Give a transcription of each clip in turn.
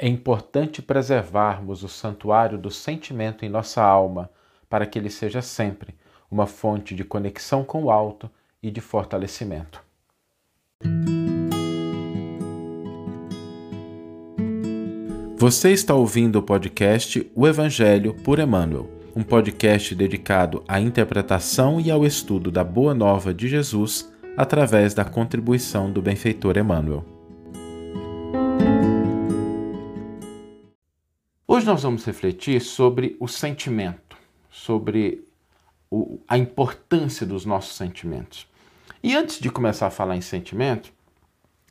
É importante preservarmos o santuário do sentimento em nossa alma, para que ele seja sempre uma fonte de conexão com o alto e de fortalecimento. Você está ouvindo o podcast O Evangelho por Emmanuel, um podcast dedicado à interpretação e ao estudo da Boa Nova de Jesus através da contribuição do benfeitor Emmanuel. Hoje nós vamos refletir sobre o sentimento, sobre o, a importância dos nossos sentimentos. E antes de começar a falar em sentimento,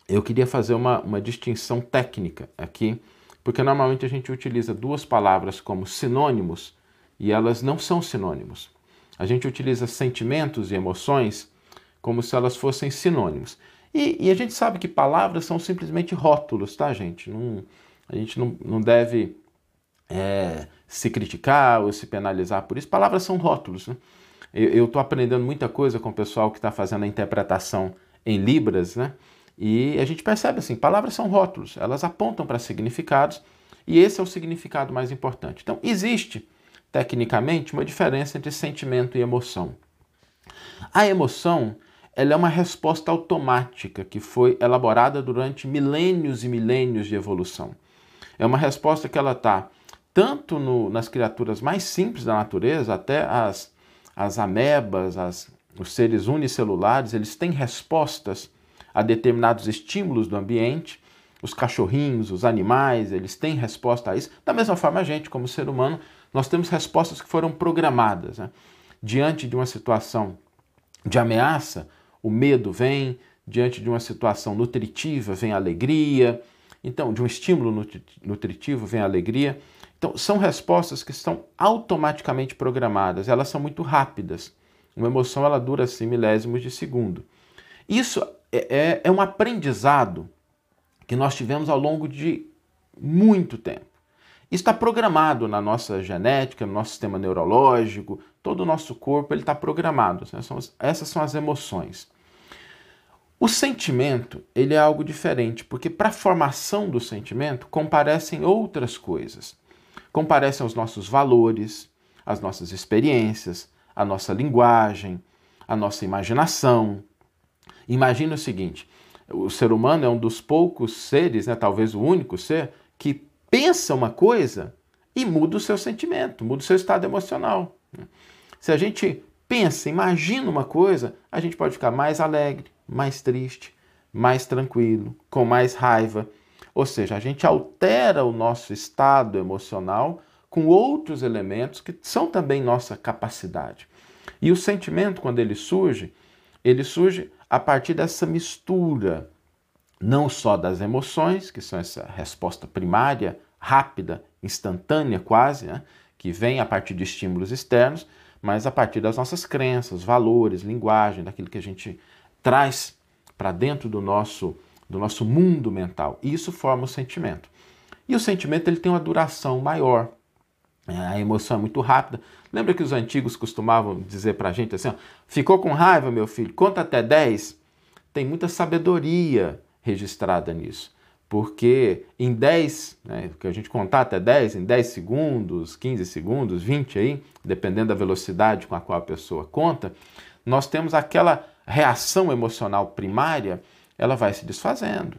eu queria fazer uma, uma distinção técnica aqui, porque normalmente a gente utiliza duas palavras como sinônimos e elas não são sinônimos. A gente utiliza sentimentos e emoções como se elas fossem sinônimos. E, e a gente sabe que palavras são simplesmente rótulos, tá, gente? Não, a gente não, não deve é, se criticar ou se penalizar por isso. Palavras são rótulos. Né? Eu estou aprendendo muita coisa com o pessoal que está fazendo a interpretação em Libras, né? E a gente percebe assim, palavras são rótulos, elas apontam para significados e esse é o significado mais importante. Então, existe, tecnicamente, uma diferença entre sentimento e emoção. A emoção ela é uma resposta automática que foi elaborada durante milênios e milênios de evolução. É uma resposta que ela está tanto no, nas criaturas mais simples da natureza, até as, as amebas, as, os seres unicelulares, eles têm respostas a determinados estímulos do ambiente. Os cachorrinhos, os animais, eles têm resposta a isso. Da mesma forma, a gente, como ser humano, nós temos respostas que foram programadas. Né? Diante de uma situação de ameaça, o medo vem, diante de uma situação nutritiva, vem a alegria. Então, de um estímulo nutritivo, vem a alegria. Então, são respostas que estão automaticamente programadas, elas são muito rápidas. Uma emoção ela dura assim milésimos de segundo. Isso é, é, é um aprendizado que nós tivemos ao longo de muito tempo. Isso está programado na nossa genética, no nosso sistema neurológico, todo o nosso corpo ele está programado. Né? Essas são as emoções. O sentimento ele é algo diferente, porque para a formação do sentimento comparecem outras coisas comparecem aos nossos valores, às nossas experiências, à nossa linguagem, à nossa imaginação. Imagina o seguinte: o ser humano é um dos poucos seres, né, talvez o único ser, que pensa uma coisa e muda o seu sentimento, muda o seu estado emocional. Se a gente pensa, imagina uma coisa, a gente pode ficar mais alegre, mais triste, mais tranquilo, com mais raiva, ou seja, a gente altera o nosso estado emocional com outros elementos que são também nossa capacidade. E o sentimento, quando ele surge, ele surge a partir dessa mistura, não só das emoções, que são essa resposta primária, rápida, instantânea quase, né? que vem a partir de estímulos externos, mas a partir das nossas crenças, valores, linguagem, daquilo que a gente traz para dentro do nosso do nosso mundo mental. E isso forma o sentimento. E o sentimento ele tem uma duração maior. A emoção é muito rápida. Lembra que os antigos costumavam dizer para a gente assim: ó, ficou com raiva, meu filho, conta até 10. Tem muita sabedoria registrada nisso. Porque em 10, né, que a gente contar até 10, em 10 segundos, 15 segundos, 20 aí, dependendo da velocidade com a qual a pessoa conta, nós temos aquela reação emocional primária ela vai se desfazendo.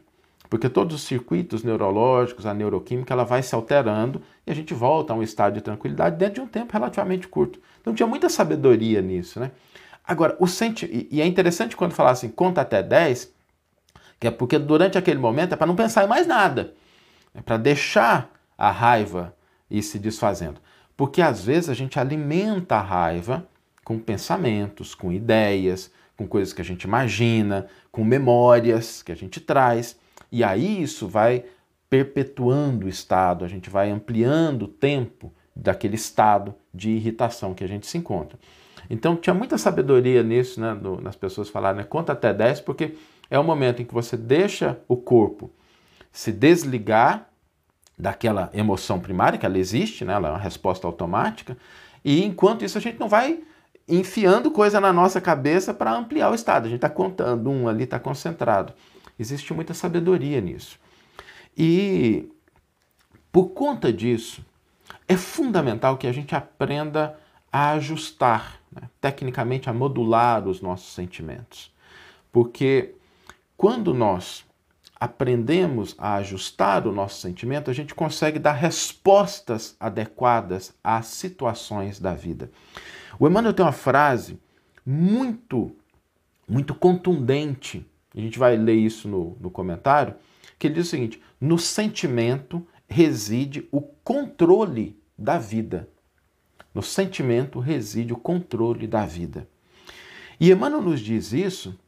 Porque todos os circuitos neurológicos, a neuroquímica, ela vai se alterando e a gente volta a um estado de tranquilidade dentro de um tempo relativamente curto. Então tinha muita sabedoria nisso, né? Agora, o senti e é interessante quando falar assim, conta até 10, que é porque durante aquele momento é para não pensar em mais nada. É para deixar a raiva ir se desfazendo. Porque às vezes a gente alimenta a raiva com pensamentos, com ideias, com coisas que a gente imagina, com memórias que a gente traz. E aí isso vai perpetuando o estado, a gente vai ampliando o tempo daquele estado de irritação que a gente se encontra. Então tinha muita sabedoria nisso, né, do, nas pessoas falarem, né, conta até 10, porque é o momento em que você deixa o corpo se desligar daquela emoção primária, que ela existe, né, ela é uma resposta automática, e enquanto isso a gente não vai enfiando coisa na nossa cabeça para ampliar o estado. A gente está contando, um ali está concentrado. Existe muita sabedoria nisso. E Por conta disso, é fundamental que a gente aprenda a ajustar, né? tecnicamente a modular os nossos sentimentos. Porque quando nós aprendemos a ajustar o nosso sentimento, a gente consegue dar respostas adequadas às situações da vida. O Emmanuel tem uma frase muito, muito contundente, a gente vai ler isso no, no comentário, que ele diz o seguinte: no sentimento reside o controle da vida. No sentimento reside o controle da vida. E Emmanuel nos diz isso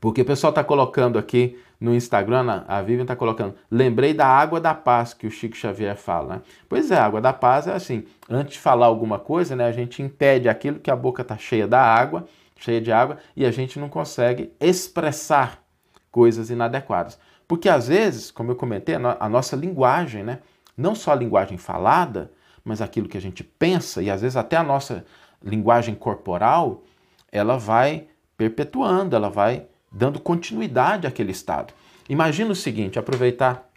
porque o pessoal está colocando aqui no Instagram, a Vivian está colocando, lembrei da água da paz que o Chico Xavier fala. Né? Pois é, a água da paz é assim, antes de falar alguma coisa, né, a gente impede aquilo que a boca está cheia da água, cheia de água, e a gente não consegue expressar coisas inadequadas. Porque às vezes, como eu comentei, a nossa linguagem, né, não só a linguagem falada, mas aquilo que a gente pensa, e às vezes até a nossa linguagem corporal, ela vai perpetuando, ela vai dando continuidade àquele estado. Imagina o seguinte, aproveitar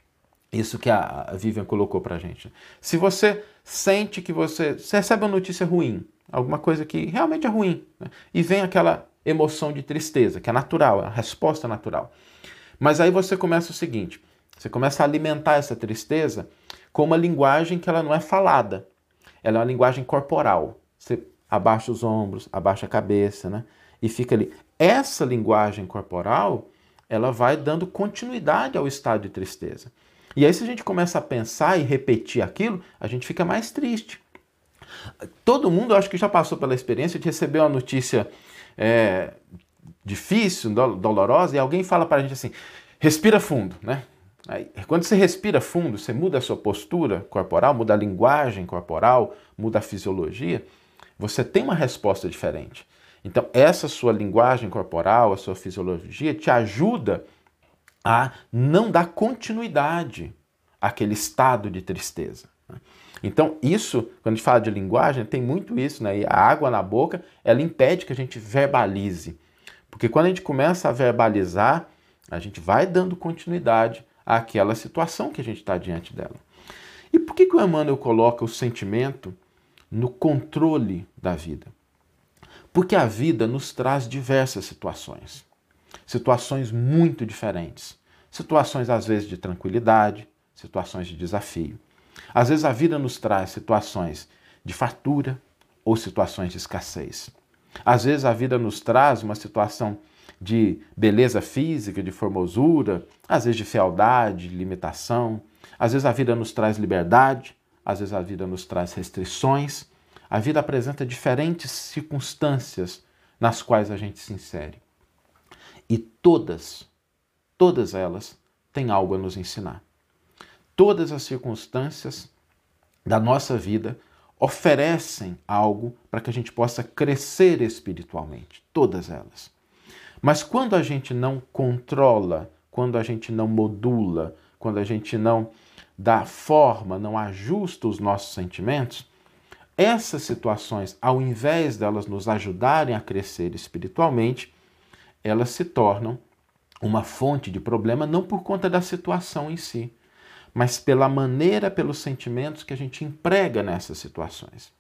isso que a Vivian colocou para gente. Se você sente que você, você, recebe uma notícia ruim, alguma coisa que realmente é ruim, né? e vem aquela emoção de tristeza, que é natural, é a resposta natural. Mas aí você começa o seguinte, você começa a alimentar essa tristeza com uma linguagem que ela não é falada, ela é uma linguagem corporal. Você abaixa os ombros, abaixa a cabeça, né? E fica ali essa linguagem corporal ela vai dando continuidade ao estado de tristeza. E aí, se a gente começa a pensar e repetir aquilo, a gente fica mais triste. Todo mundo, acho que já passou pela experiência de receber uma notícia é, difícil, dolorosa, e alguém fala para a gente assim: respira fundo, né? Aí, quando você respira fundo, você muda a sua postura corporal, muda a linguagem corporal, muda a fisiologia, você tem uma resposta diferente. Então, essa sua linguagem corporal, a sua fisiologia, te ajuda a não dar continuidade àquele estado de tristeza. Né? Então, isso, quando a gente fala de linguagem, tem muito isso, né? E a água na boca, ela impede que a gente verbalize. Porque quando a gente começa a verbalizar, a gente vai dando continuidade àquela situação que a gente está diante dela. E por que, que o Emmanuel coloca o sentimento no controle da vida? Porque a vida nos traz diversas situações. Situações muito diferentes. Situações, às vezes, de tranquilidade, situações de desafio. Às vezes, a vida nos traz situações de fartura ou situações de escassez. Às vezes, a vida nos traz uma situação de beleza física, de formosura, às vezes de fealdade, de limitação. Às vezes, a vida nos traz liberdade, às vezes, a vida nos traz restrições. A vida apresenta diferentes circunstâncias nas quais a gente se insere. E todas, todas elas têm algo a nos ensinar. Todas as circunstâncias da nossa vida oferecem algo para que a gente possa crescer espiritualmente, todas elas. Mas quando a gente não controla, quando a gente não modula, quando a gente não dá forma, não ajusta os nossos sentimentos, essas situações, ao invés delas nos ajudarem a crescer espiritualmente, elas se tornam uma fonte de problema não por conta da situação em si, mas pela maneira, pelos sentimentos que a gente emprega nessas situações.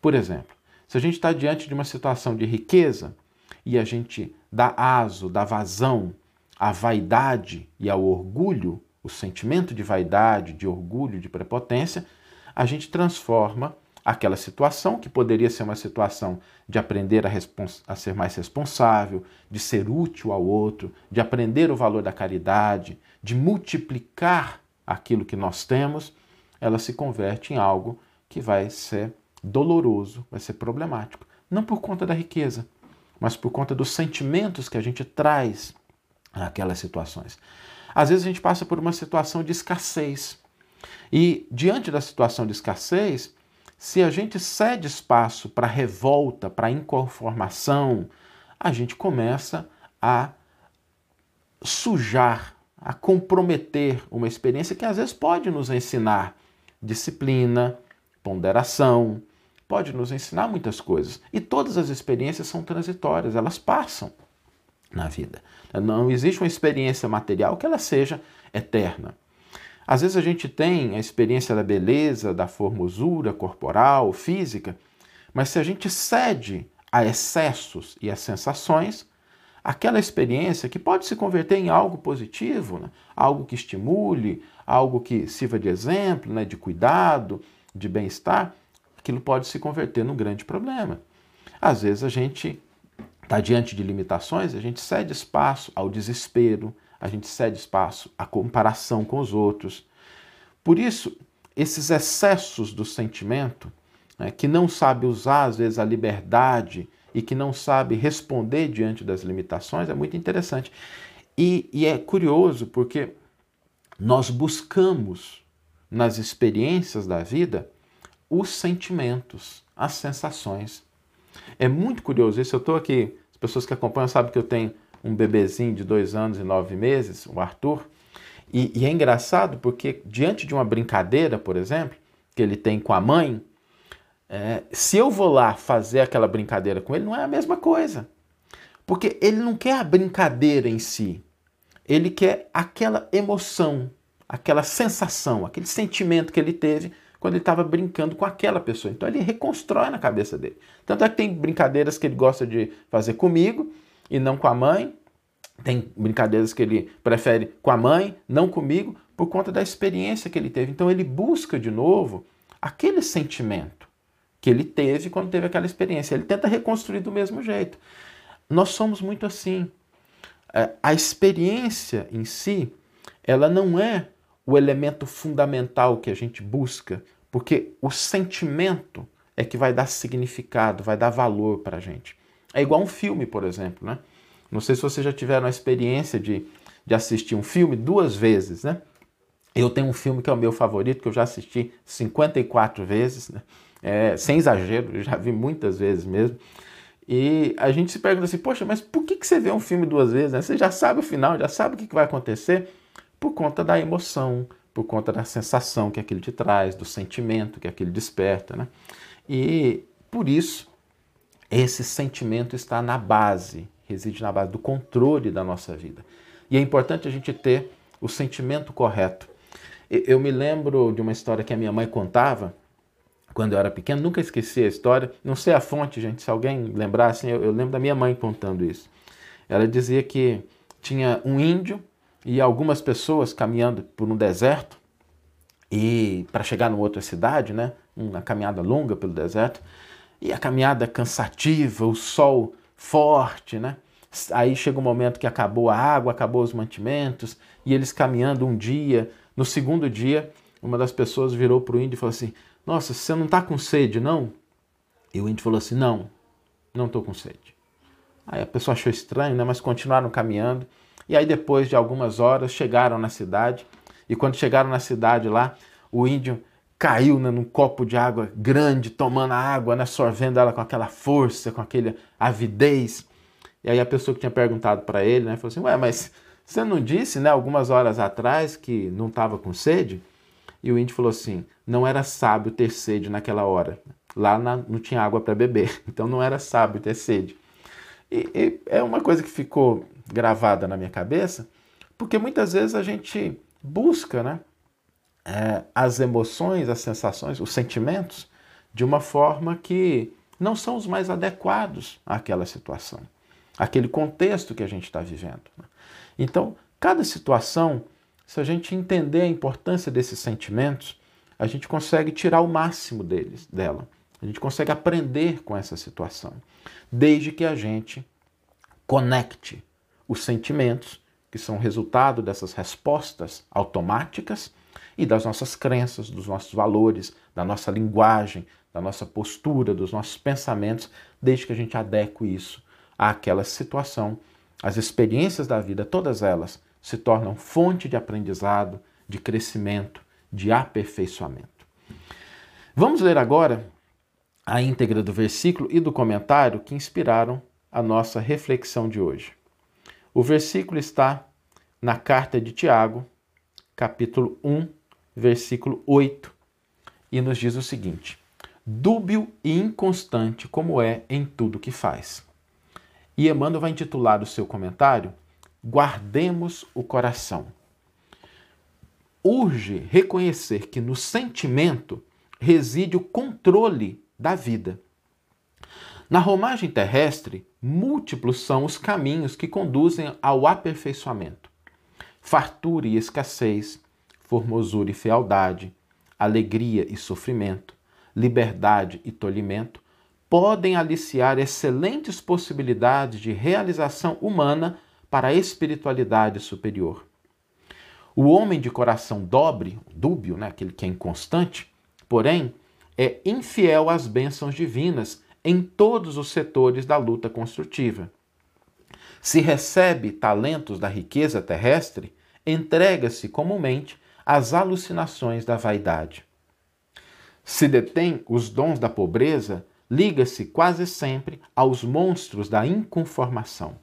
Por exemplo, se a gente está diante de uma situação de riqueza e a gente dá aso, dá vazão à vaidade e ao orgulho, o sentimento de vaidade, de orgulho, de prepotência, a gente transforma aquela situação, que poderia ser uma situação de aprender a, a, ser mais responsável, de ser útil ao outro, de aprender o valor da caridade, de multiplicar aquilo que nós temos, ela se converte em algo que vai ser doloroso, vai ser problemático. Não por conta da riqueza, mas por conta dos sentimentos que a gente traz naquelas situações. Às vezes a gente passa por uma situação de escassez. E diante da situação de escassez, se a gente cede espaço para revolta, para inconformação, a gente começa a sujar, a comprometer uma experiência que às vezes pode nos ensinar disciplina, ponderação, pode nos ensinar muitas coisas. E todas as experiências são transitórias, elas passam na vida. Não existe uma experiência material que ela seja eterna. Às vezes a gente tem a experiência da beleza, da formosura corporal, física, mas se a gente cede a excessos e a sensações, aquela experiência que pode se converter em algo positivo, né? algo que estimule, algo que sirva de exemplo, né? de cuidado, de bem-estar, aquilo pode se converter num grande problema. Às vezes a gente está diante de limitações, a gente cede espaço ao desespero, a gente cede espaço à comparação com os outros. Por isso, esses excessos do sentimento, né, que não sabe usar às vezes a liberdade e que não sabe responder diante das limitações, é muito interessante. E, e é curioso porque nós buscamos nas experiências da vida os sentimentos, as sensações. É muito curioso isso. Eu estou aqui, as pessoas que acompanham sabem que eu tenho um bebezinho de dois anos e nove meses, o Arthur. E, e é engraçado porque, diante de uma brincadeira, por exemplo, que ele tem com a mãe, é, se eu vou lá fazer aquela brincadeira com ele, não é a mesma coisa. Porque ele não quer a brincadeira em si, ele quer aquela emoção, aquela sensação, aquele sentimento que ele teve quando ele estava brincando com aquela pessoa. Então ele reconstrói na cabeça dele. Tanto é que tem brincadeiras que ele gosta de fazer comigo e não com a mãe. Tem brincadeiras que ele prefere com a mãe, não comigo, por conta da experiência que ele teve. Então ele busca de novo aquele sentimento que ele teve quando teve aquela experiência. Ele tenta reconstruir do mesmo jeito. Nós somos muito assim. É, a experiência em si, ela não é o elemento fundamental que a gente busca, porque o sentimento é que vai dar significado, vai dar valor para a gente. É igual um filme, por exemplo, né? Não sei se vocês já tiveram a experiência de, de assistir um filme duas vezes, né? Eu tenho um filme que é o meu favorito, que eu já assisti 54 vezes, né? É, sem exagero, eu já vi muitas vezes mesmo. E a gente se pergunta assim, poxa, mas por que, que você vê um filme duas vezes? Né? Você já sabe o final, já sabe o que, que vai acontecer por conta da emoção, por conta da sensação que aquilo te traz, do sentimento que aquilo desperta. Né? E por isso, esse sentimento está na base, reside na base do controle da nossa vida. E é importante a gente ter o sentimento correto. Eu me lembro de uma história que a minha mãe contava quando eu era pequeno, nunca esqueci a história. Não sei a fonte, gente, se alguém lembrar, assim, eu, eu lembro da minha mãe contando isso. Ela dizia que tinha um índio e algumas pessoas caminhando por um deserto e para chegar numa outra cidade, né? Uma caminhada longa pelo deserto e a caminhada cansativa, o sol forte, né? Aí chega um momento que acabou a água, acabou os mantimentos e eles caminhando um dia. No segundo dia, uma das pessoas virou para o índio e falou assim: Nossa, você não está com sede, não? E o índio falou assim: Não, não estou com sede. Aí a pessoa achou estranho, né? Mas continuaram caminhando. E aí, depois de algumas horas, chegaram na cidade. E quando chegaram na cidade lá, o índio caiu né, num copo de água grande, tomando a água, né, sorvendo ela com aquela força, com aquela avidez. E aí a pessoa que tinha perguntado para ele, né, falou assim: Ué, mas você não disse, né, algumas horas atrás que não estava com sede? E o índio falou assim: Não era sábio ter sede naquela hora. Lá na, não tinha água para beber, então não era sábio ter sede. E, e é uma coisa que ficou gravada na minha cabeça, porque muitas vezes a gente busca né, é, as emoções, as sensações, os sentimentos de uma forma que não são os mais adequados àquela situação, àquele contexto que a gente está vivendo. Né. Então, cada situação, se a gente entender a importância desses sentimentos, a gente consegue tirar o máximo deles, dela. A gente consegue aprender com essa situação, desde que a gente conecte os sentimentos, que são resultado dessas respostas automáticas e das nossas crenças, dos nossos valores, da nossa linguagem, da nossa postura, dos nossos pensamentos, desde que a gente adeque isso àquela situação. As experiências da vida, todas elas, se tornam fonte de aprendizado, de crescimento, de aperfeiçoamento. Vamos ler agora a íntegra do versículo e do comentário que inspiraram a nossa reflexão de hoje. O versículo está na carta de Tiago, capítulo 1, versículo 8, e nos diz o seguinte: Dúbio e inconstante como é em tudo que faz. E Emmanuel vai intitular o seu comentário Guardemos o coração. urge reconhecer que no sentimento reside o controle da vida. Na romagem terrestre, múltiplos são os caminhos que conduzem ao aperfeiçoamento. Fartura e escassez, formosura e fealdade, alegria e sofrimento, liberdade e tolhimento podem aliciar excelentes possibilidades de realização humana para a espiritualidade superior. O homem de coração dobre, dúbio, né, aquele que é inconstante, porém, é infiel às bênçãos divinas em todos os setores da luta construtiva. Se recebe talentos da riqueza terrestre, entrega-se comumente às alucinações da vaidade. Se detém os dons da pobreza, liga-se quase sempre aos monstros da inconformação.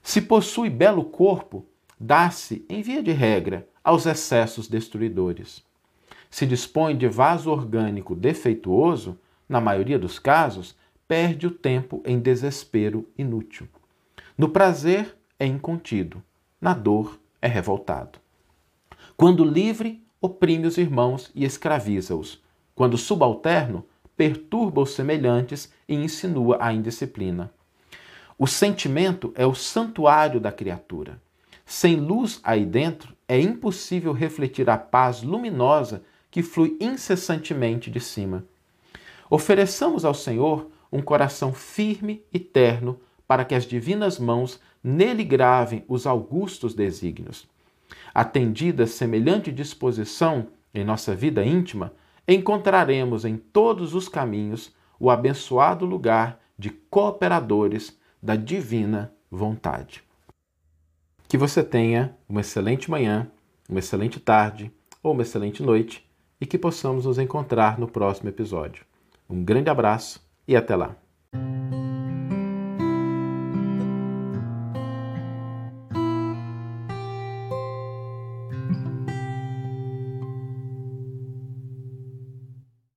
Se possui belo corpo, dá-se, em via de regra, aos excessos destruidores. Se dispõe de vaso orgânico defeituoso, na maioria dos casos, perde o tempo em desespero inútil. No prazer é incontido, na dor é revoltado. Quando livre, oprime os irmãos e escraviza-os. Quando subalterno, perturba os semelhantes e insinua a indisciplina. O sentimento é o santuário da criatura. Sem luz aí dentro, é impossível refletir a paz luminosa que flui incessantemente de cima. Ofereçamos ao Senhor um coração firme e terno para que as divinas mãos nele gravem os augustos desígnios. Atendida semelhante disposição em nossa vida íntima, encontraremos em todos os caminhos o abençoado lugar de cooperadores da divina vontade. Que você tenha uma excelente manhã, uma excelente tarde ou uma excelente noite e que possamos nos encontrar no próximo episódio. Um grande abraço e até lá!